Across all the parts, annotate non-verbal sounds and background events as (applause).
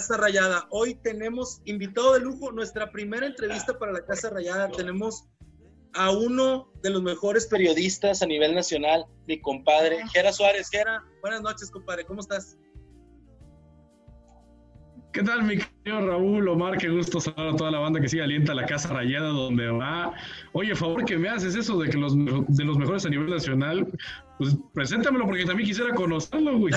Casa Rayada. Hoy tenemos invitado de lujo, nuestra primera entrevista para la Casa Rayada. Tenemos a uno de los mejores periodistas a nivel nacional, mi compadre, Gera Suárez. Gera, buenas noches, compadre, ¿cómo estás? ¿Qué tal, mi querido Raúl, Omar? Qué gusto saludar a toda la banda que sigue alienta la Casa Rayada donde va. Oye, favor que me haces eso de que los de los mejores a nivel nacional, pues preséntamelo porque también quisiera conocerlo, güey.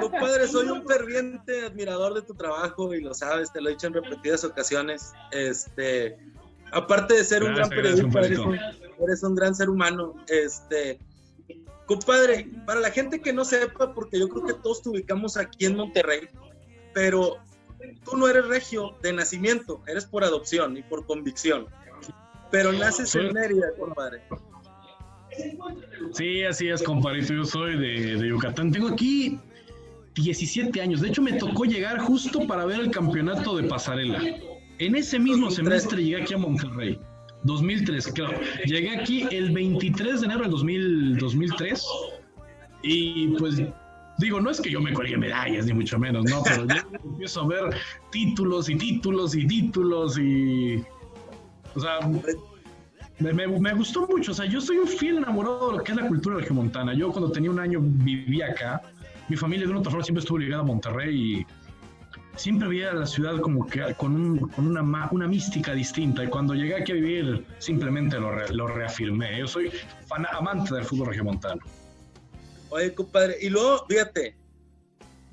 Compadre, (laughs) soy un ferviente admirador de tu trabajo y lo sabes, te lo he dicho en repetidas ocasiones. Este, aparte de ser un gran periodista, eres un, gran ser humano. Este, compadre, para la gente que no sepa, porque yo creo que todos te ubicamos aquí en Monterrey, pero tú no eres regio de nacimiento, eres por adopción y por convicción. Pero naces en Mérida, compadre. Sí, así es, compadre. Yo soy de, de, Yucatán. Tengo aquí 17 años. De hecho, me tocó llegar justo para ver el campeonato de pasarela. En ese mismo semestre llegué aquí a Monterrey. 2003, claro. Llegué aquí el 23 de enero del 2003. Y pues Digo, no es que yo me cuelgue medallas, ni mucho menos, ¿no? Pero yo (laughs) empiezo a ver títulos y títulos y títulos y. O sea, me, me, gustó mucho. O sea, yo soy un fiel enamorado de lo que es la cultura regiomontana. Yo cuando tenía un año vivía acá. Mi familia de una otra forma siempre estuvo ligada a Monterrey y siempre veía la ciudad como que con, un, con una, una, mística distinta. Y cuando llegué aquí a vivir, simplemente lo, lo reafirmé. Yo soy fan, amante del fútbol regiomontano. Oye, compadre, y luego, fíjate,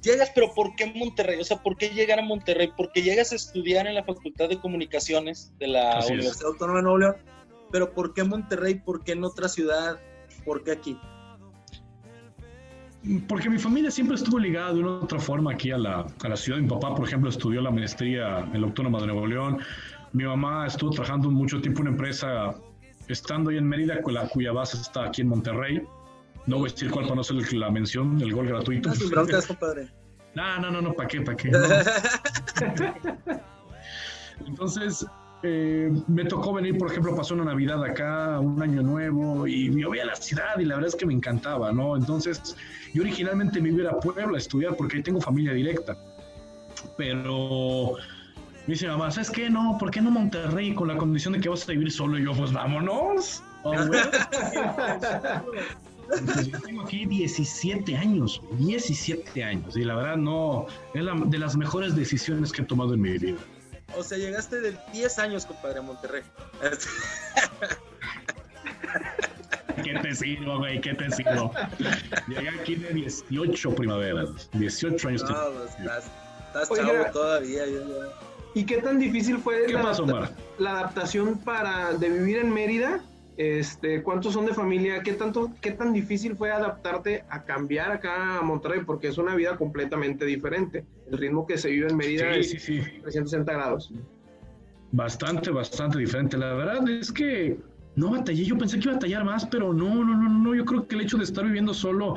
llegas, pero ¿por qué Monterrey? O sea, ¿por qué llegar a Monterrey? Porque llegas a estudiar en la Facultad de Comunicaciones de la Universidad Autónoma de Nuevo León, pero ¿por qué Monterrey? ¿Por qué en otra ciudad? ¿Por qué aquí? Porque mi familia siempre estuvo ligada de una u otra forma aquí a la, a la ciudad. Mi papá, por ejemplo, estudió la maestría en la Autónoma de Nuevo León. Mi mamá estuvo trabajando mucho tiempo en una empresa, estando ahí en Mérida, cuya base está aquí en Monterrey. No voy a decir cuál para no hacer la mención, el gol gratuito. No, compadre. (laughs) No, no, no, no, ¿para qué? ¿Para qué? (laughs) Entonces, eh, me tocó venir, por ejemplo, pasó una Navidad acá, un año nuevo, y yo veía la ciudad y la verdad es que me encantaba, ¿no? Entonces, yo originalmente me iba a Puebla a estudiar porque ahí tengo familia directa. Pero me dice mamá, ¿sabes qué? No, ¿por qué no Monterrey con la condición de que vas a vivir solo? Y yo, pues vámonos. (laughs) Oh, yo tengo aquí 17 años, 17 años, y la verdad no, es la, de las mejores decisiones que he tomado en mi vida. O sea, llegaste de 10 años, compadre, a Monterrey. (laughs) ¿Qué te sirvo, güey? ¿Qué te sirvo? Llegué aquí de 18 primaveras, 18 años. No, pues, estás, estás chavo todavía. ¿Y qué tan difícil fue la, la adaptación para de vivir en Mérida este, ¿Cuántos son de familia? ¿Qué, tanto, ¿Qué tan difícil fue adaptarte a cambiar acá a Monterrey? Porque es una vida completamente diferente. El ritmo que se vive en Mérida es 360 grados. Bastante, bastante diferente. La verdad es que no batallé. Yo pensé que iba a batallar más, pero no, no, no, no. Yo creo que el hecho de estar viviendo solo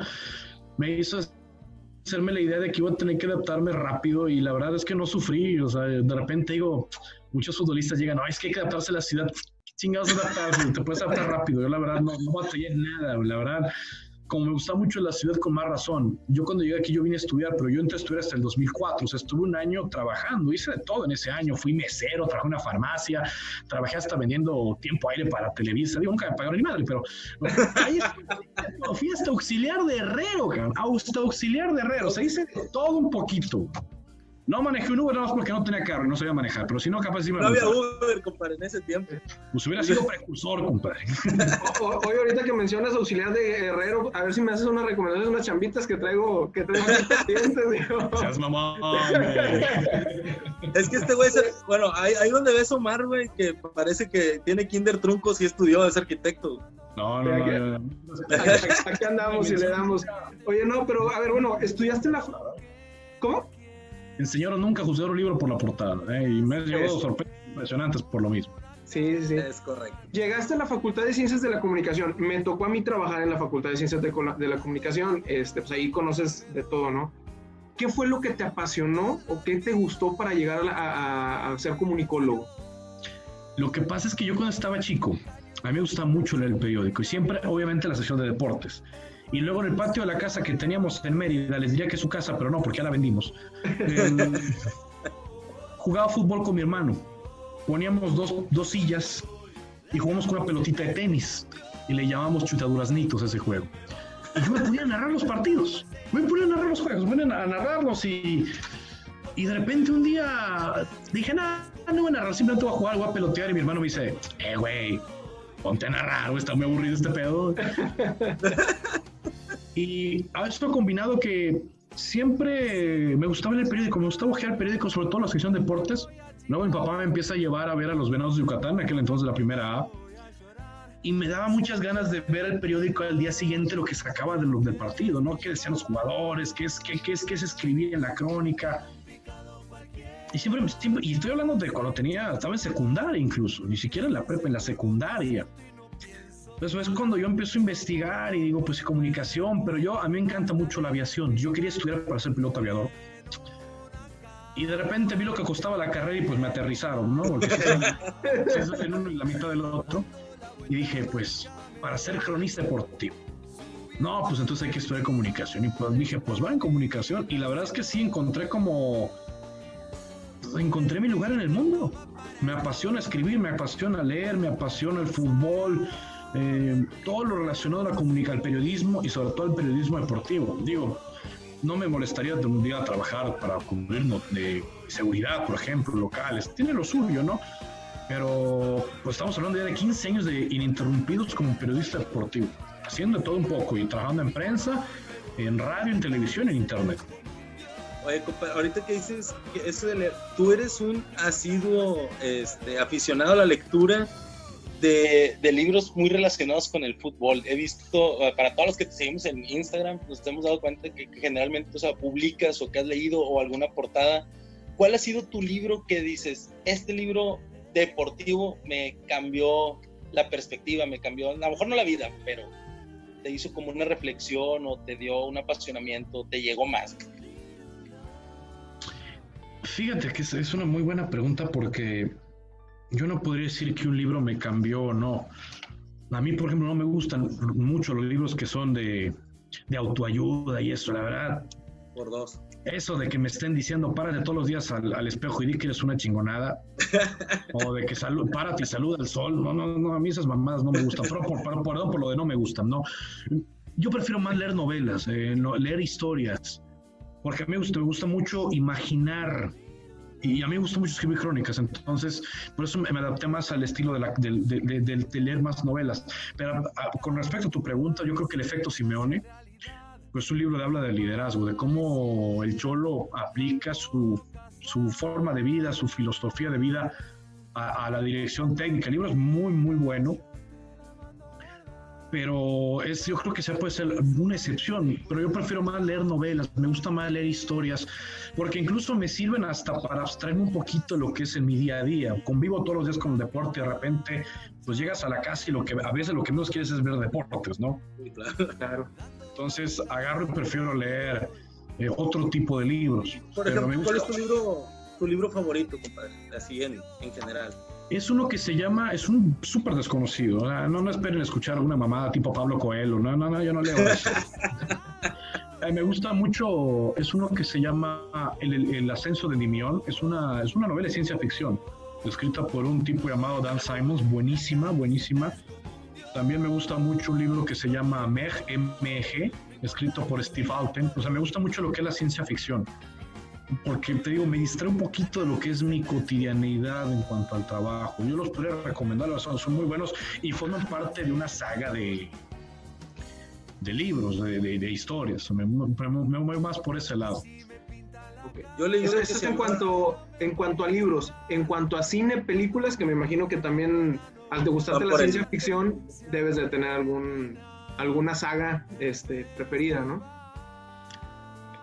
me hizo hacerme la idea de que iba a tener que adaptarme rápido y la verdad es que no sufrí. O sea, de repente digo, muchos futbolistas llegan, no, es que hay que adaptarse a la ciudad chingados te puedes adaptar rápido. Yo la verdad no, no batallé nada, la verdad. Como me gusta mucho la ciudad con más razón. Yo cuando llegué aquí yo vine a estudiar, pero yo entré a estudiar hasta el 2004, o sea, estuve un año trabajando, hice de todo en ese año, fui mesero, trabajé en una farmacia, trabajé hasta vendiendo tiempo aire para Televisa, digo, nunca me pagaron ni madre, pero ahí fui hasta auxiliar de herrero, hasta auxiliar de herrero, o sea, hice todo un poquito. No manejé un Uber nada más porque no tenía carro y no sabía manejar, pero si no, capaz sí me No había Uber, compadre, en ese tiempo. Pues hubiera sido precursor, compadre. (laughs) Oye, ahorita que mencionas auxiliar de herrero, a ver si me haces una recomendación de unas chambitas que traigo, que traigo pendientes, (laughs) Seas mamá, Es que este güey, bueno, ahí, ahí donde ves Omar, güey, que parece que tiene kinder truncos y estudió, es arquitecto. No, no, no, no. Aquí andamos y le damos. Oye, no, pero a ver, bueno, estudiaste la... ¿Cómo? Enseñaron nunca a juzgar un libro por la portada, ¿eh? y me he llevado sorpresas impresionantes por lo mismo. Sí, sí. Es correcto. Llegaste a la Facultad de Ciencias de la Comunicación. Me tocó a mí trabajar en la Facultad de Ciencias de, la Comunicación. Este, pues ahí conoces de todo, ¿no? ¿Qué fue lo que te apasionó o qué te gustó para llegar a, ser comunicólogo? Lo que pasa es que yo cuando estaba chico, A mí me gusta mucho leer el periódico y siempre, obviamente, la sección de deportes. Y luego en el patio de la casa que teníamos en Mérida, les diría que es su casa, pero no, porque ya la vendimos. Em, jugaba fútbol con mi hermano. Poníamos dos, dos sillas y jugamos con una pelotita de tenis y le llamamos chutaduraznitos a ese juego. Y yo me ponía a narrar los partidos, me ponía narrar los juegos, me ponía a narrarlos y, y de repente un día dije, nada, no voy a narrar, simplemente voy a jugar, voy a pelotear y mi hermano me dice, eh, güey, ponte a narrar, está muy aburrido este pedo. Y a esto combinado que siempre me gustaba el periódico, me gustaba ojear el periódico, sobre todo la sección de deportes. Luego mi papá me empieza a llevar a ver a los Venados de Yucatán, aquel entonces la primera A. Y me daba muchas ganas de ver el periódico al día siguiente, lo que sacaba de del partido, ¿no? ¿Qué decían los jugadores? ¿Qué, es, qué, qué, es, qué se escribía en la crónica? Y siempre, siempre, y estoy hablando de cuando tenía, estaba en secundaria incluso, ni siquiera en la prepa, en la secundaria. Entonces es cuando yo empiezo a investigar y digo, pues comunicación, pero yo, a mí me encanta mucho la aviación. Yo quería estudiar para ser piloto aviador. Y de repente vi lo que costaba la carrera y pues me aterrizaron, ¿no? Porque en uno y la mitad del otro. Y dije, pues, para ser cronista deportivo. No, pues entonces hay que estudiar comunicación. Y pues dije, pues va en comunicación. Y la verdad es que sí encontré como. Encontré mi lugar en el mundo. Me apasiona escribir, me apasiona leer, me apasiona el fútbol, eh, todo lo relacionado a la comunicación, al periodismo y sobre todo el periodismo deportivo. Digo, no me molestaría de un día trabajar para cubrir de seguridad, por ejemplo, locales. Tiene lo suyo, ¿no? Pero pues estamos hablando ya de 15 años de ininterrumpidos como periodista deportivo, haciendo todo un poco y trabajando en prensa, en radio, en televisión, en internet. Oye, ahorita que dices que eso de leer, tú eres un asiduo este, aficionado a la lectura de, libros muy relacionados con el fútbol. He visto, eh, para todos los que te seguimos en Instagram, nos hemos dado cuenta que, generalmente o sea, publicas o que has leído o alguna portada. ¿Cuál ha sido tu libro que dices, este libro deportivo me cambió la perspectiva, me cambió, a lo mejor no la vida, pero te hizo como una reflexión o te dio un apasionamiento, te llegó más? Fíjate que es una muy buena pregunta porque yo no podría decir que un libro me cambió o no. A mí, por ejemplo, no me gustan mucho los libros que son de, autoayuda y eso, la verdad. Por dos. Eso de que me estén diciendo, párate todos los días al, espejo y di que eres una chingonada. (laughs) o de que salud, párate y saluda al sol. No, no, no, a mí esas mamadas no me gustan. Pero por, por, por, lo de no me gustan, no. Yo prefiero más leer novelas, eh, leer historias. Porque a mí me gusta, me gusta mucho imaginar y a mí me gusta mucho escribir crónicas, entonces por eso me, adapté más al estilo de, la, de, leer más novelas. Pero con respecto a tu pregunta, yo creo que el efecto Simeone, pues un libro de habla de liderazgo, de cómo el cholo aplica su, su forma de vida, su filosofía de vida a, a, la dirección técnica. El libro es muy, muy bueno pero es, yo creo que se puede ser una excepción, pero yo prefiero más leer novelas, me gusta más leer historias, porque incluso me sirven hasta para abstraerme un poquito lo que es en mi día a día. Convivo todos los días con el deporte, de repente, pues llegas a la casa y lo que a veces lo que menos quieres es ver deportes, ¿no? Claro. Entonces agarro y prefiero leer eh, otro tipo de libros. Por ejemplo, ¿cuál es tu libro, tu libro favorito, compadre? Así en, en general es uno que se llama, es un súper desconocido. No, no esperen escuchar alguna mamada tipo Pablo Coelho. No, no, no, yo no leo eso. (laughs) Eh, me gusta mucho, es uno que se llama El, ascenso de Dimión. Es una, es una novela de ciencia ficción, escrita por un tipo llamado Dan Simons. Buenísima, buenísima. También me gusta mucho un libro que se llama MEG, M-E-G, escrito por Steve Alten. O sea, me gusta mucho lo que es la ciencia ficción porque te digo, me distrae un poquito de lo que es mi cotidianidad en cuanto al trabajo. Yo los podría recomendar, son, son muy buenos y forman parte de una saga de, de libros, de, de, historias. Me, muevo más por ese lado. Yo leí eso, es en cuanto, en cuanto a libros. En cuanto a cine, películas, que me imagino que también, al te gustarte la ciencia ficción, debes de tener algún, alguna saga este, preferida, ¿no?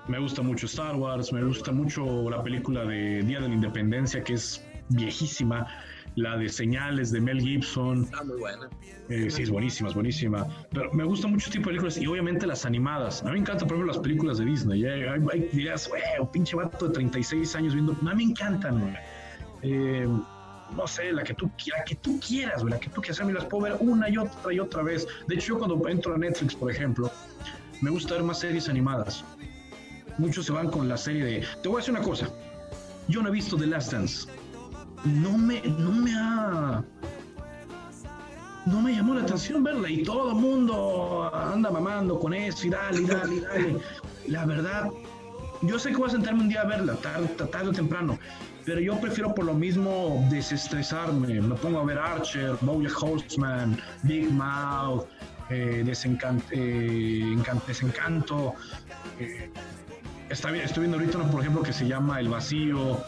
Me gusta mucho Star Wars, me gusta mucho la película de Día de la Independencia, que es viejísima. La de Señales de Mel Gibson. Ah, muy buena. Eh, sí, es buenísima, es buenísima. Pero me gusta mucho este tipo de películas y obviamente las animadas. A mí me encantan, por ejemplo, las películas de Disney. Eh, hay, hay, dirás, pinche vato de 36 años viendo. A mí me encantan, eh, no sé, la que tú, la que tú quieras, la que tú quieras. A mí las puedo ver una y otra y otra vez. De hecho, yo cuando entro a Netflix, por ejemplo, me gusta ver más series animadas. Muchos se van con la serie de... Te voy a decir una cosa. Yo no he visto The Last Dance. No me, no me ha... No me llamó la atención verla y todo el mundo anda mamando con eso y dale, y dale, y dale. La verdad, yo sé que voy a sentarme un día a verla, tarde, tarde o temprano, pero yo prefiero por lo mismo desestresarme. Me pongo a ver Archer, Bojack Horseman, Big Mouth, eh, eh Desencanto. Eh, está bien, estoy viendo ahorita uno, por ejemplo, que se llama El Vacío,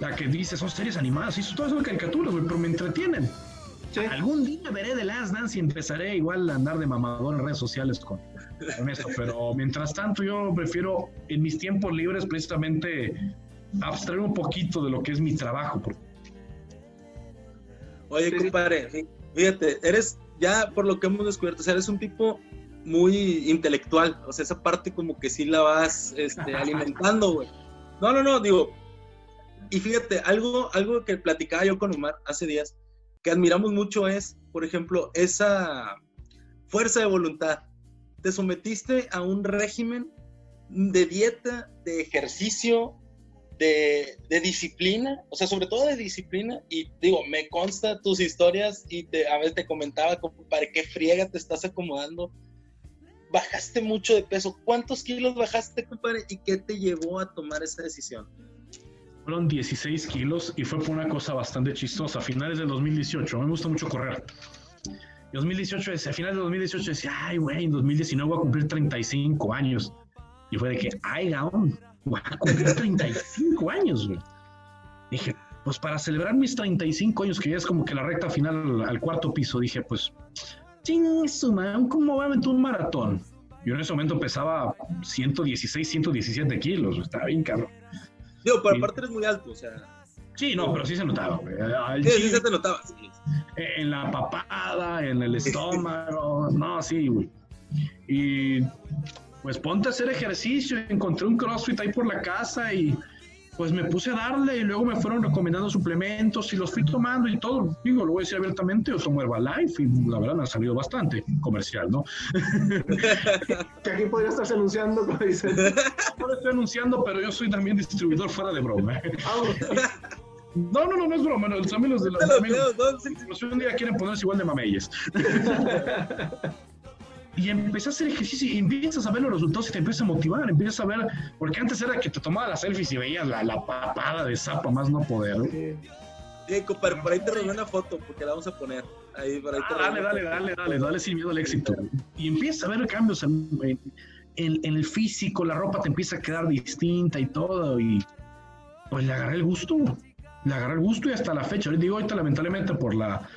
la que dice, son series animadas, y todo eso son caricaturas, pero me entretienen. Algún día veré The Last Dance y empezaré igual a andar de mamador en redes sociales con, con esto, pero mientras tanto yo prefiero en mis tiempos libres precisamente abstraer un poquito de lo que es mi trabajo. Oye, compadre, fíjate, eres ya por lo que hemos descubierto, eres un tipo muy intelectual, o sea, esa parte como que sí la vas este, (laughs) alimentando, güey. No, no, no, digo, y fíjate, algo, algo que platicaba yo con Omar hace días, que admiramos mucho es, por ejemplo, esa fuerza de voluntad. Te sometiste a un régimen de dieta, de ejercicio, de, disciplina, o sea, sobre todo de disciplina, y digo, me consta tus historias y te, a veces te comentaba, para qué friega te estás acomodando. Bajaste mucho de peso. ¿Cuántos kilos bajaste, compadre? ¿Y qué te llevó a tomar esa decisión? Fueron 16 kilos y fue por una cosa bastante chistosa. A finales del 2018, me gusta mucho correr. 2018, a finales de 2018 decía, ay, güey, en 2019 voy a cumplir 35 años. Y fue de que, ay, gaón, voy a cumplir 35 años, güey. Dije, pues para celebrar mis 35 años, que ya es como que la recta final al, cuarto piso, dije, pues, ching, ¿cómo va a meter un maratón? Yo en ese momento pesaba 116, 117 kilos, estaba bien cabrón. Digo, pero aparte eres muy alto, o sea. Sí, no, pero sí se notaba, güey. Sí, sí se te notaba, sí. En la papada, en el estómago, (laughs) no, sí, güey. Y pues ponte a hacer ejercicio, encontré un CrossFit ahí por la casa y pues me puse a darle y luego me fueron recomendando suplementos y los fui tomando y todo. Digo, lo voy a decir abiertamente, yo tomo Herbalife y la verdad me ha salido bastante comercial, ¿no? (laughs) que aquí podría estarse anunciando, como dicen. No lo estoy anunciando, pero yo soy también distribuidor fuera de broma. Ah, no, no, no, no es broma. No, los amigos de los amigos, un día quieren ponerse igual de mameyes. (laughs) y empecé a hacer ejercicio y empiezas a ver los resultados y te empiezas a motivar, empiezas a ver, porque antes era que te tomaba las selfies y veías la, la papada de zapa más no poder. Sí, compadre, por ahí te robé una foto porque la vamos a poner. Ahí, por ahí te ah, dale, dale, dale, dale, dale sin miedo al éxito. Y empiezas a ver cambios en, en, el físico, la ropa te empieza a quedar distinta y todo. Y pues le agarré el gusto, le agarré el gusto y hasta la fecha. Digo ahorita lamentablemente por la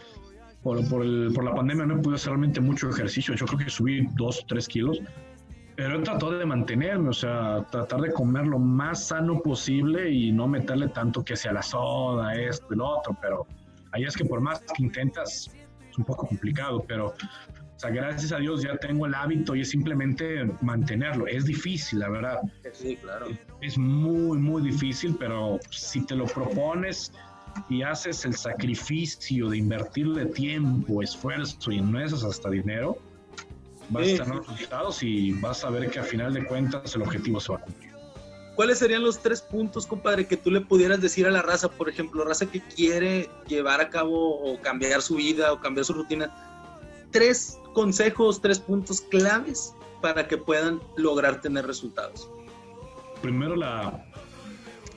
por, por, el, por la pandemia no he podido hacer realmente mucho ejercicio. Yo creo que subí dos, tres kilos. Pero he tratado de mantenerme, o sea, tratar de comer lo más sano posible y no meterle tanto que sea la soda, esto y lo otro. Pero ahí es que por más que intentas, es un poco complicado. Pero, o sea, gracias a Dios ya tengo el hábito y es simplemente mantenerlo. Es difícil, la verdad. Sí, claro. Es muy, muy difícil, pero si te lo propones y haces el sacrificio de invertirle tiempo, esfuerzo y nueces hasta dinero, vas a tener resultados y vas a ver que a final de cuentas el objetivo se va a cumplir. ¿Cuáles serían los tres puntos, compadre, que tú le pudieras decir a la raza, por ejemplo, raza que quiere llevar a cabo o cambiar su vida o cambiar su rutina? Tres consejos, tres puntos claves para que puedan lograr tener resultados. Primero la,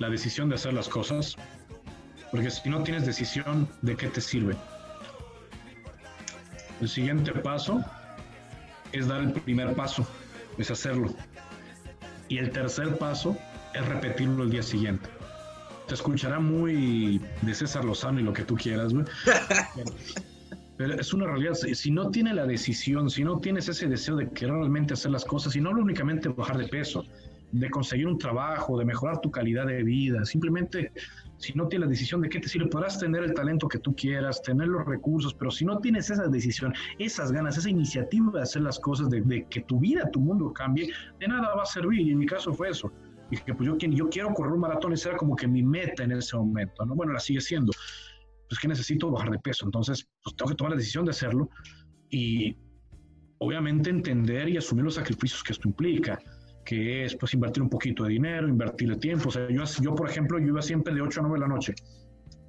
la decisión de hacer las cosas, porque si no tienes decisión, ¿de qué te sirve? El siguiente paso es dar el primer paso, es hacerlo. Y el tercer paso es repetirlo el día siguiente. Te escuchará muy de César Lozano y lo que tú quieras, güey. (laughs) Pero es una realidad. Si no tienes la decisión, si no tienes ese deseo de querer realmente hacer las cosas, y no únicamente bajar de peso, de conseguir un trabajo, de mejorar tu calidad de vida, simplemente si no tienes la decisión de qué te sirve, podrás tener el talento que tú quieras, tener los recursos, pero si no tienes esa decisión, esas ganas, esa iniciativa de hacer las cosas, de, que tu vida, tu mundo cambie, de nada va a servir. Y en mi caso fue eso. Dije, pues yo, yo quiero correr un maratón, esa era como que mi meta en ese momento, ¿no? Bueno, la sigue siendo. pues que necesito bajar de peso, entonces pues tengo que tomar la decisión de hacerlo y obviamente entender y asumir los sacrificios que esto implica, que es pues invertir un poquito de dinero, invertir tiempo, o sea, yo, yo por ejemplo, yo iba siempre de 8 a 9 de la noche,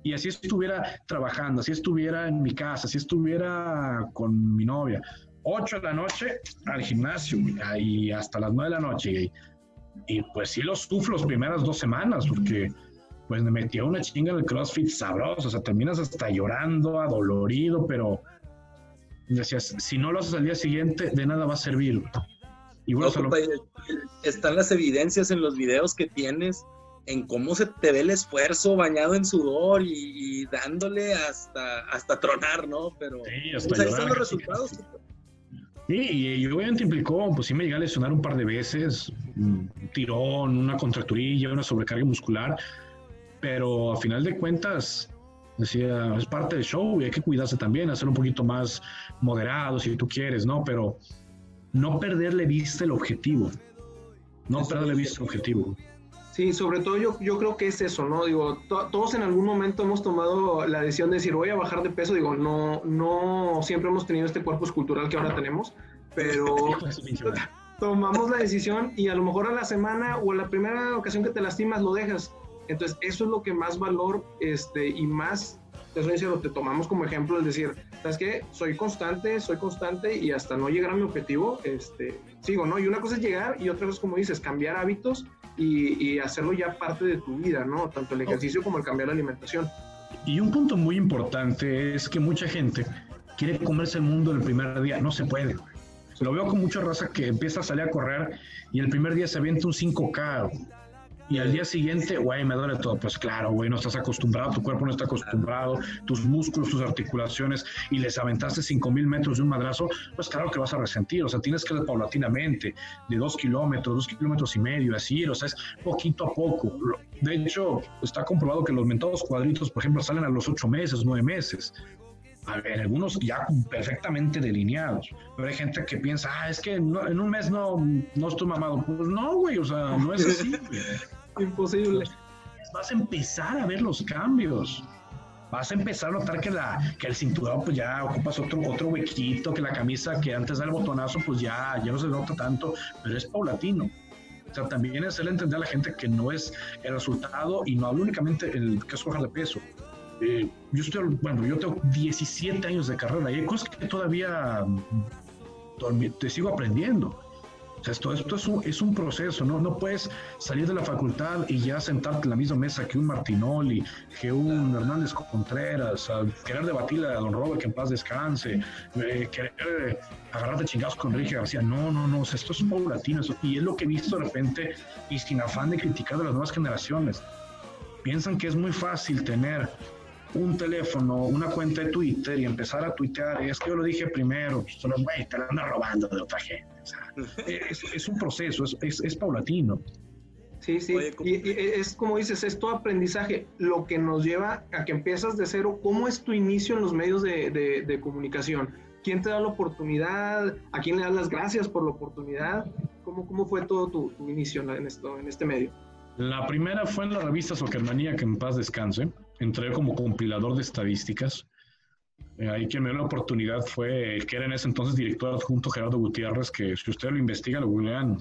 y así estuviera trabajando, así estuviera en mi casa, así estuviera con mi novia, 8 de la noche al gimnasio y hasta las 9 de la noche. Y, pues sí lo sufro las primeras dos semanas porque pues me metía una chinga en el CrossFit sabroso, o sea, terminas hasta llorando, adolorido, pero decías, si no lo haces al día siguiente, de nada va a servir. Y bueno, están las evidencias en los videos que tienes en cómo se te ve el esfuerzo bañado en sudor y, dándole hasta, hasta tronar, ¿no? Pero sí, hasta pues, los resultados. Sí, y, obviamente implicó, pues sí me llegué a lesionar un par de veces, un tirón, una contracturilla, una sobrecarga muscular, pero a final de cuentas, decía, es parte del show y hay que cuidarse también, hacer un poquito más moderado si tú quieres, ¿no? Pero no perderle vista el objetivo, no perderle vista el objetivo. Sí, sobre todo yo, yo creo que es eso, ¿no? Digo, todos en algún momento hemos tomado la decisión de decir, voy a bajar de peso. Digo, no, no siempre hemos tenido este cuerpo escultural que ahora tenemos, pero (laughs) tomamos la decisión y a lo mejor a la semana o a la primera ocasión que te lastimas lo dejas. Entonces, eso es lo que más valor este, y más, te soy sincero, te tomamos como ejemplo, es decir, ¿sabes qué? Soy constante, soy constante y hasta no llegar a mi objetivo, este, sigo, ¿no? Y una cosa es llegar y otra cosa, como dices, cambiar hábitos y, hacerlo ya parte de tu vida, ¿no? Tanto el ejercicio como el cambiar la alimentación. Y un punto muy importante es que mucha gente quiere comerse el mundo en el primer día. No se puede. Lo veo con mucha raza que empieza a salir a correr y el primer día se avienta un 5K y al día siguiente, güey, me duele todo. Pues claro, güey, no estás acostumbrado, tu cuerpo no está acostumbrado, tus músculos, tus articulaciones, y les aventaste 5000 metros de un madrazo, pues claro que vas a resentir. O sea, tienes que ir paulatinamente, de dos kilómetros, dos kilómetros y medio, así, o sea, es poquito a poco. De hecho, está comprobado que los mentados cuadritos, por ejemplo, salen a los ocho meses, nueve meses en algunos ya perfectamente delineados, pero hay gente que piensa, ah, es que en un mes no, no estoy mamado. Pues no, güey, o sea, no es así. (laughs) Imposible. Vas a empezar a ver los cambios. Vas a empezar a notar que, la, que el cinturón pues ya ocupas otro, otro huequito, que la camisa que antes del botonazo pues ya, ya no se nota tanto, pero es paulatino. O sea, también es el entender a la gente que no es el resultado y no hablo únicamente el que es bajar de peso, eh, yo estoy, bueno, yo tengo 17 años de carrera y hay cosas que todavía mm, te sigo aprendiendo. O sea, esto, esto es, un, es un proceso, ¿no? No puedes salir de la facultad y ya sentarte en la misma mesa que un Martinoli, que un Hernández Contreras, querer debatirle a don Robert que en paz descanse, eh, querer eh, agarrarte chingados con Enrique García. No, no, no, esto es paulatino y es lo que he visto de repente y sin afán de criticar a las nuevas generaciones. Piensan que es muy fácil tener un teléfono, una cuenta de Twitter y empezar a tuitear, es que yo lo dije primero, solo, güey, te lo andas robando de otra gente. (laughs) es, un proceso, es, es, paulatino. Sí, sí, y, es como dices, es tu aprendizaje, lo que nos lleva a que empiezas de cero. ¿Cómo es tu inicio en los medios de, de, comunicación? ¿Quién te da la oportunidad? ¿A quién le das las gracias por la oportunidad? ¿Cómo, cómo fue todo tu, tu inicio en, esto, en este medio? La primera fue en la revista Soccermanía, que en paz descanse entré como compilador de estadísticas. Eh, ahí quien me dio la oportunidad fue el que era en ese entonces director adjunto Gerardo Gutiérrez, que si usted lo investiga, lo googlean.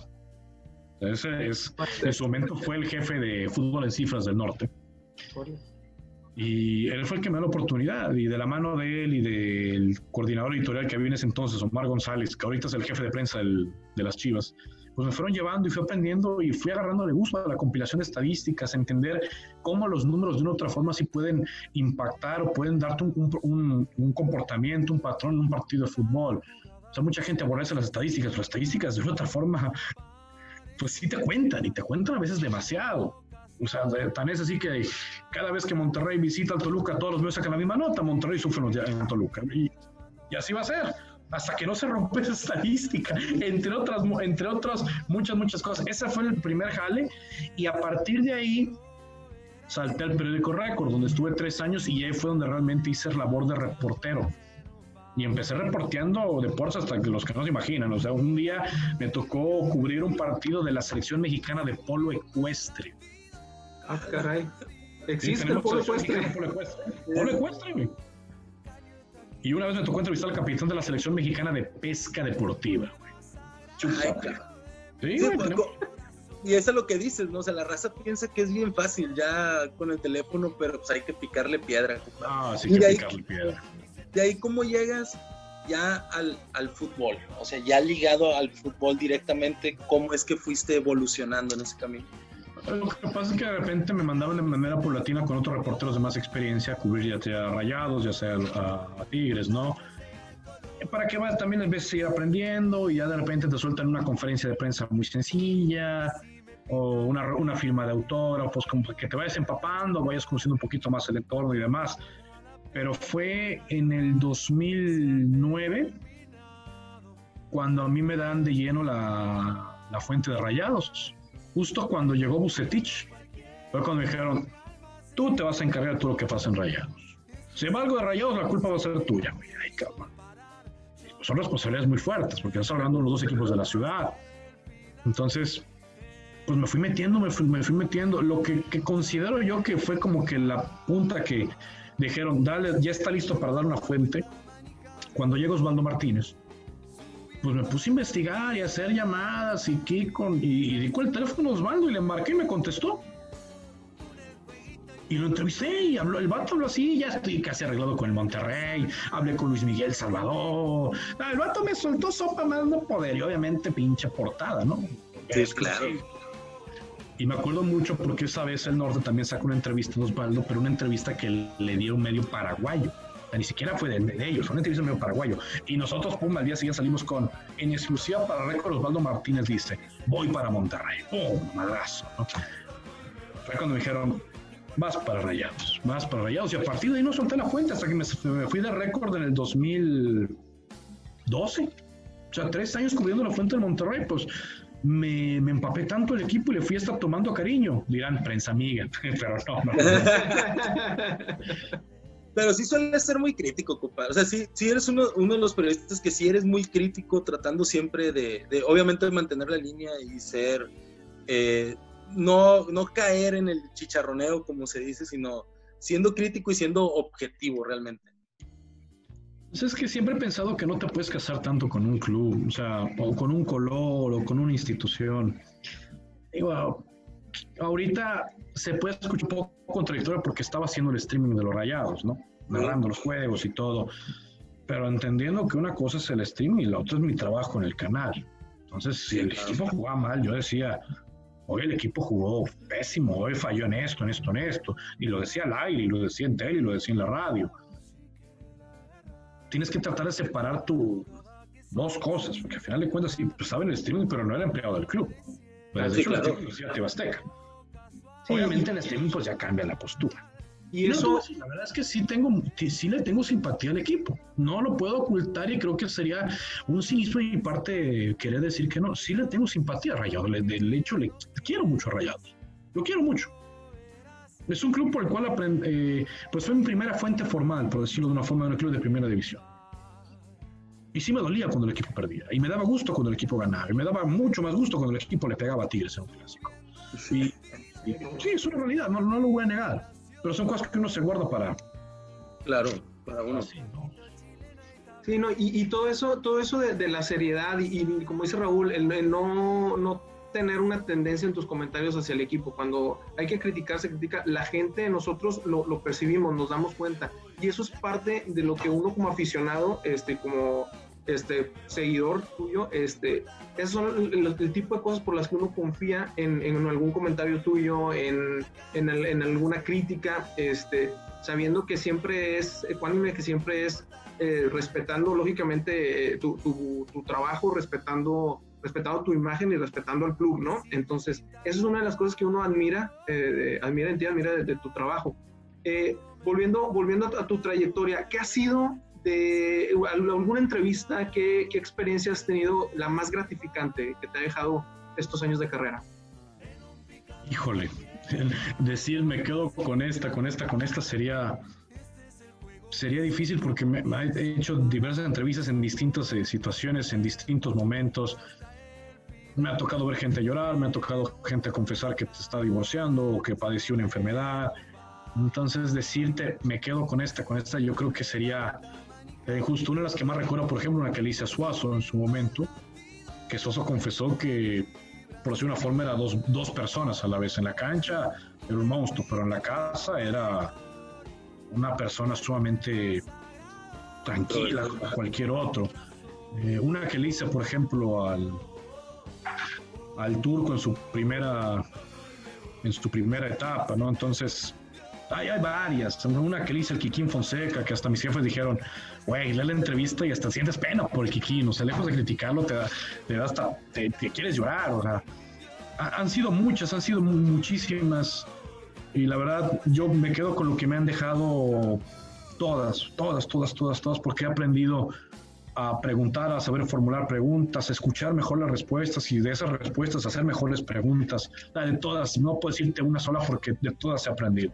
Ese es, en su momento fue el jefe de fútbol en cifras del norte. Y él fue el que me dio la oportunidad, y de la mano de él y del coordinador editorial que había en ese entonces, Omar González, que ahorita es el jefe de prensa de las Chivas, pues me fueron llevando y fui aprendiendo y fui agarrando de gusto a la compilación de estadísticas, a entender cómo los números de una u otra forma sí pueden impactar o pueden darte un, un, comportamiento, un patrón en un partido de fútbol. O sea, mucha gente aborrece las estadísticas, pero las estadísticas de una otra forma, pues sí te cuentan y te cuentan a veces demasiado. O sea, tan es así que cada vez que Monterrey visita al Toluca, todos los meses sacan la misma nota, Monterrey sufre en Toluca. Y, y así va a ser hasta que no se rompe esa estadística, entre otras, entre otras muchas, muchas cosas. Ese fue el primer jale y a partir de ahí salté al periódico Récord, donde estuve tres años y ahí fue donde realmente hice labor de reportero. Y empecé reporteando deportes hasta que los que no se imaginan. O sea, un día me tocó cubrir un partido de la selección mexicana de polo ecuestre. Ah, caray. Existe el polo ecuestre. Polo ecuestre, güey. Y una vez me tocó entrevistar al capitán de la selección mexicana de pesca deportiva, güey. Sí, pues, y eso es lo que dices, ¿no? O sea, la raza piensa que es bien fácil ya con el teléfono, pero pues hay que picarle piedra. Ah, sí, que picarle piedra. De ahí, ¿cómo llegas ya al, al, fútbol? O sea, ya ligado al fútbol directamente, ¿cómo es que fuiste evolucionando en ese camino? Lo que pasa es que de repente me mandaban de manera paulatina con otros reporteros de más experiencia a cubrir ya sea rayados, ya sea a, Tigres, ¿no? Para que vas también a veces seguir aprendiendo y ya de repente te sueltan una conferencia de prensa muy sencilla o una, una firma de autógrafos, como que te vayas empapando, vayas conociendo un poquito más el entorno y demás. Pero fue en el 2009 cuando a mí me dan de lleno la, la fuente de rayados justo cuando llegó Bucetich, fue cuando me dijeron, tú te vas a encargar de todo lo que pasa en Rayados. Si va algo de Rayados, la culpa va a ser tuya. Ay, cabrón. Son responsabilidades muy fuertes, porque estás hablando de los dos equipos de la ciudad. Entonces, pues me fui metiendo, me fui, me fui metiendo. Lo que, que, considero yo que fue como que la punta que dijeron, dale, ya está listo para dar una fuente. Cuando llega Osvaldo Martínez, pues me puse a investigar y a hacer llamadas y Kiko, y, y el teléfono a Osvaldo y le marqué y me contestó. Y lo entrevisté y habló, el vato habló así, ya estoy casi arreglado con el Monterrey, hablé con Luis Miguel Salvador. Ah, el vato me soltó sopa más no poder y obviamente pinche portada, ¿no? Sí, claro. Y me acuerdo mucho porque esa vez el Norte también sacó una entrevista a Osvaldo, pero una entrevista que le dio un medio paraguayo ni siquiera fue de, ellos, fue una entrevista medio paraguayo. Y nosotros, pum, al día siguiente salimos con, en exclusiva para récord, Osvaldo Martínez dice, voy para Monterrey, pum, madrazo, Fue cuando me dijeron, vas para Rayados, vas para Rayados. Y a partir de ahí no solté la fuente hasta que me, fui de récord en el 2012. O sea, tres años cubriendo la fuente de Monterrey, pues me, empapé tanto el equipo y le fui a estar tomando cariño. Dirán, prensa amiga, (laughs) pero no, no. (laughs) Pero sí suele ser muy crítico, compadre. O sea, sí, sí eres uno, uno de los periodistas que sí eres muy crítico, tratando siempre de, de obviamente, mantener la línea y ser, eh, no, no caer en el chicharroneo, como se dice, sino siendo crítico y siendo objetivo realmente. Pues es que siempre he pensado que no te puedes casar tanto con un club, o sea, o con un color, o con una institución. Digo, ahorita se puede escuchar un poco contradictorio porque estaba haciendo el streaming de los rayados, ¿no? Narrando los juegos y todo. Pero entendiendo que una cosa es el streaming y la otra es mi trabajo en el canal. Entonces, si el equipo jugaba mal, yo decía, hoy el equipo jugó pésimo, hoy falló en esto, en esto, en esto. Y lo decía al aire, y lo decía en tele, y lo decía en la radio. Tienes que tratar de separar tu dos cosas, porque al final de cuentas, sí, pues, estaba en el streaming, pero no era empleado del club. Pero de hecho, claro. Obviamente en este pues ya cambia la postura. Y eso, la verdad es que sí tengo, sí le tengo simpatía al equipo. No lo puedo ocultar y creo que sería un cinismo de mi parte querer decir que no. Sí le tengo simpatía a Rayados. De hecho, le quiero mucho a Rayados. Lo quiero mucho. Es un club por el cual aprendí, eh, pues fue mi primera fuente formal, por decirlo de una forma, de un club de primera división. Y sí me dolía cuando el equipo perdía. Y me daba gusto cuando el equipo ganaba. Y me daba mucho más gusto cuando el equipo le pegaba a Tigres en un clásico. Y, sí, es una realidad, no, no, lo voy a negar. Pero son cosas que uno se guarda para. Claro, para uno. Sí, ¿no? y, y, todo eso, todo eso de, de la seriedad y, como dice Raúl, el, no, no tener una tendencia en tus comentarios hacia el equipo. Cuando hay que criticar, se critica. La gente, nosotros lo, lo, percibimos, nos damos cuenta. Y eso es parte de lo que uno como aficionado, este, como este seguidor tuyo, este, esos son el, tipo de cosas por las que uno confía en, en algún comentario tuyo, en, en, en, alguna crítica, este, sabiendo que siempre es ecuánime, que siempre es eh, respetando lógicamente eh, tu, tu, tu, trabajo, respetando, respetando tu imagen y respetando al club, ¿no? Entonces, esa es una de las cosas que uno admira, eh, admira en ti, admira de, de tu trabajo. volviendo, volviendo a tu trayectoria, ¿qué ha sido de alguna entrevista, ¿qué, ¿qué, experiencia has tenido la más gratificante que te ha dejado estos años de carrera? Híjole, decir me quedo con esta, con esta, con esta sería sería difícil porque me, he hecho diversas entrevistas en distintas eh, situaciones, en distintos momentos. Me ha tocado ver gente llorar, me ha tocado gente confesar que te está divorciando o que padeció una enfermedad. Entonces decirte, me quedo con esta, con esta, yo creo que sería eh, justo una de las que más recuerdo, por ejemplo, una que le hice a Suazo en su momento, que Suazo confesó que por decir una forma era dos, dos personas a la vez. En la cancha era un monstruo, pero en la casa era una persona sumamente tranquila como cualquier otro. Eh, una que le hice, por ejemplo, al, al turco en su primera en su primera etapa, ¿no? Entonces, hay, hay varias. Una que le al Kikín Fonseca, que hasta mis jefes dijeron, güey, lee la entrevista y hasta sientes pena por el Kikín, o sea, lejos de criticarlo, te da, te da hasta, te, quieres llorar, o sea, han sido muchas, han sido muchísimas, y la verdad, yo me quedo con lo que me han dejado todas, todas, todas, todas, todas, porque he aprendido a preguntar, a saber formular preguntas, a escuchar mejor las respuestas y de esas respuestas hacer mejores preguntas. De todas, no puedo decirte una sola porque de todas he aprendido.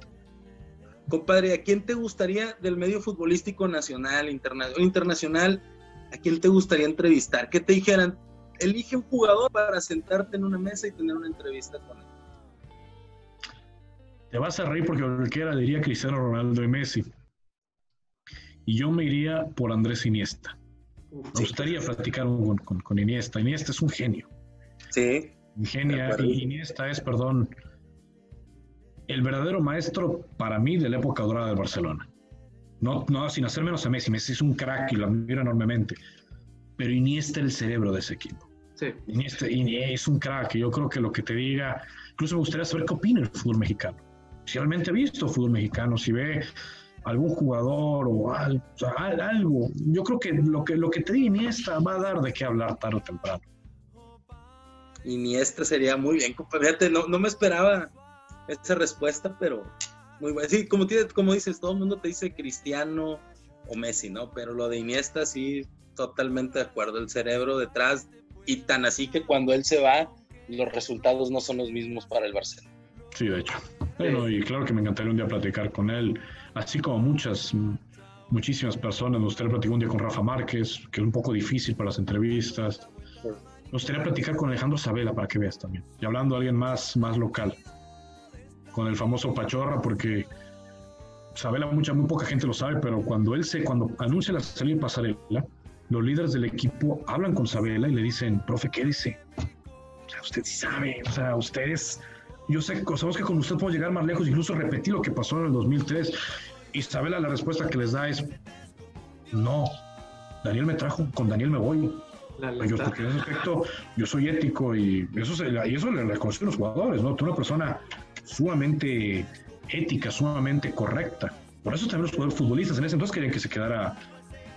Compadre, ¿a quién te gustaría del medio futbolístico nacional, internacional, a quién te gustaría entrevistar? Que te dijeran, elige un jugador para sentarte en una mesa y tener una entrevista con él. Te vas a reír porque cualquiera diría Cristiano Ronaldo y Messi. Y yo me iría por Andrés Iniesta. Me gustaría platicar con, con, Iniesta. Iniesta es un genio. Sí. Ingenia, Iniesta es, perdón, el verdadero maestro para mí de la época dorada de Barcelona. No, no sin hacer menos a Messi. Messi es un crack y lo admiro enormemente. Pero Iniesta es el cerebro de ese equipo. Sí. Iniesta, es un crack. Y yo creo que lo que te diga, incluso me gustaría saber qué opina el fútbol mexicano. Si realmente ha visto fútbol mexicano, si ve algún jugador o algo, Yo creo que lo que, lo que te diga Iniesta va a dar de qué hablar tarde o temprano. Iniesta sería muy bien, Fíjate, no, no me esperaba esa respuesta, pero muy buena. Sí, como, como dices, todo el mundo te dice Cristiano o Messi, ¿no? Pero lo de Iniesta sí, totalmente de acuerdo. El cerebro detrás y tan así que cuando él se va, los resultados no son los mismos para el Barcelona. Sí, de hecho. Bueno, y claro que me encantaría un día platicar con él, así como muchas, muchísimas personas. Me gustaría platicar un día con Rafa Márquez, que es un poco difícil para las entrevistas. Me gustaría platicar con Alejandro Sabela para que veas también. Y hablando de alguien más, más local con el famoso Pachorra, porque Sabela, mucha, muy poca gente lo sabe, pero cuando él se, cuando anuncia la salida de pasarela, los líderes del equipo hablan con Sabela y le dicen, profe, ¿qué dice? O sea, usted sí sabe, o sea, ustedes, yo sé, sabemos que con usted podemos llegar más lejos, incluso repetí lo que pasó en el 2003. Y Sabela la respuesta que les da es, no, Daniel me trajo, con Daniel me voy. yo, porque en ese aspecto yo soy ético y eso, se, y eso le reconocen los jugadores, ¿no? Tú una persona sumamente ética, sumamente correcta. Por eso también los futbolistas en ese entonces querían que se quedara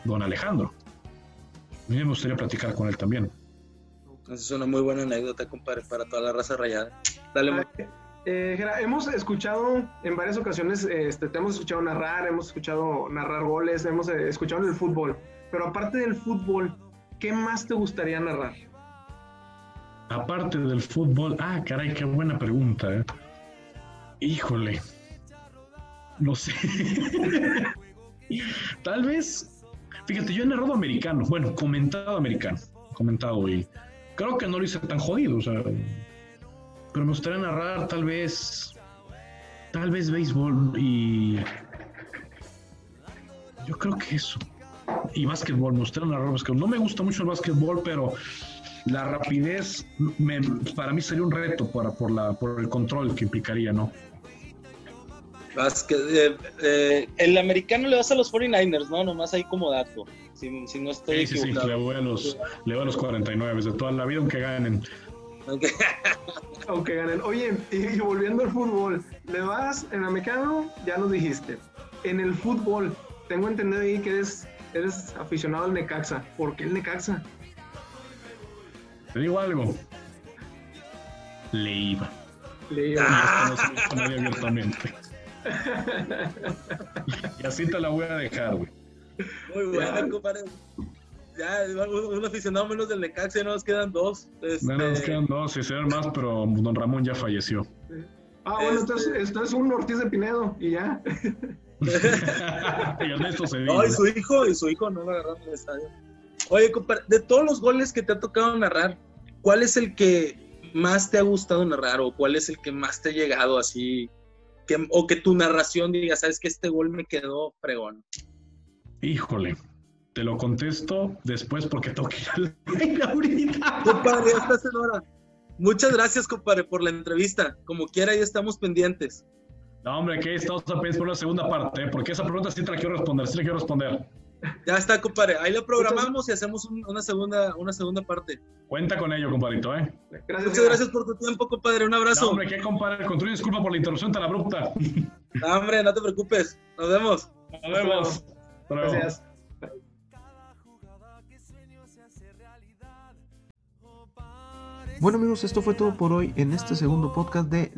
don Alejandro. A mí me gustaría platicar con él también. Esa es una muy buena anécdota, compadre, para toda la raza rayada. Dale, ah, eh, hemos escuchado en varias ocasiones, este, te hemos escuchado narrar, hemos escuchado narrar goles, hemos eh, escuchado el fútbol, pero aparte del fútbol, ¿qué más te gustaría narrar? Aparte del fútbol, ah, caray, qué buena pregunta. ¿eh? Híjole. No sé. (laughs) Tal vez. Fíjate, yo he narrado americano. Bueno, comentado americano. Comentado y creo que no lo hice tan jodido. O sea, pero me gustaría narrar tal vez. Tal vez béisbol y. Yo creo que eso. Y básquetbol, me gustaría narrar básquetbol. No me gusta mucho el básquetbol, pero la rapidez para mí sería un reto para, por, la, por el control que implicaría, ¿no? Eh, eh, el americano le vas a los 49ers, ¿no? Nomás ahí como dato. Si, no estoy sí, Sí, sí, le voy, a los, le voy a los 49 de toda la vida, aunque ganen. (laughs) aunque ganen. Oye, y, volviendo al fútbol, ¿le vas en americano? Ya nos dijiste. En el fútbol, tengo entendido ahí que eres, eres aficionado al Necaxa. ¿Por qué el Necaxa? Te digo algo. Le iba. Le iba. Ah. No abiertamente. y así te la voy a dejar, güey. Muy buena, compadre. Ya, un aficionado menos del Necaxa, ya nos quedan dos. Este... nos quedan dos, y se más, pero don Ramón ya falleció. Ah, bueno, este... esto, es, un Ortiz de Pinedo, y ya. (laughs) y Ernesto No, y su hijo, y su hijo no lo agarraron en el estadio. Oye, compadre, de todos los goles que te ha tocado narrar, ¿cuál es el que más te ha gustado narrar o cuál es el que más te ha llegado así que, o que tu narración diga, sabes que este gol me quedó fregón. Híjole, te lo contesto después porque tengo que ir al ahorita. Compadre, ya estás en hora. Muchas gracias, compadre, por la entrevista. Como quiera, ya estamos pendientes. No, hombre, que estamos pendientes por la segunda parte, ¿eh? porque esa pregunta sí te la quiero responder, sí la quiero responder. Ya está, compadre. Ahí lo programamos y hacemos una, segunda, una segunda parte. Cuenta con ello, compadrito, ¿eh? Muchas gracias por tu tiempo, compadre. Un abrazo. No, hombre, qué compadre. Con tu disculpa por la interrupción tan abrupta. No, hombre, no te preocupes. Nos vemos. Nos vemos. Gracias. Bueno amigos, esto fue todo por hoy en este segundo podcast de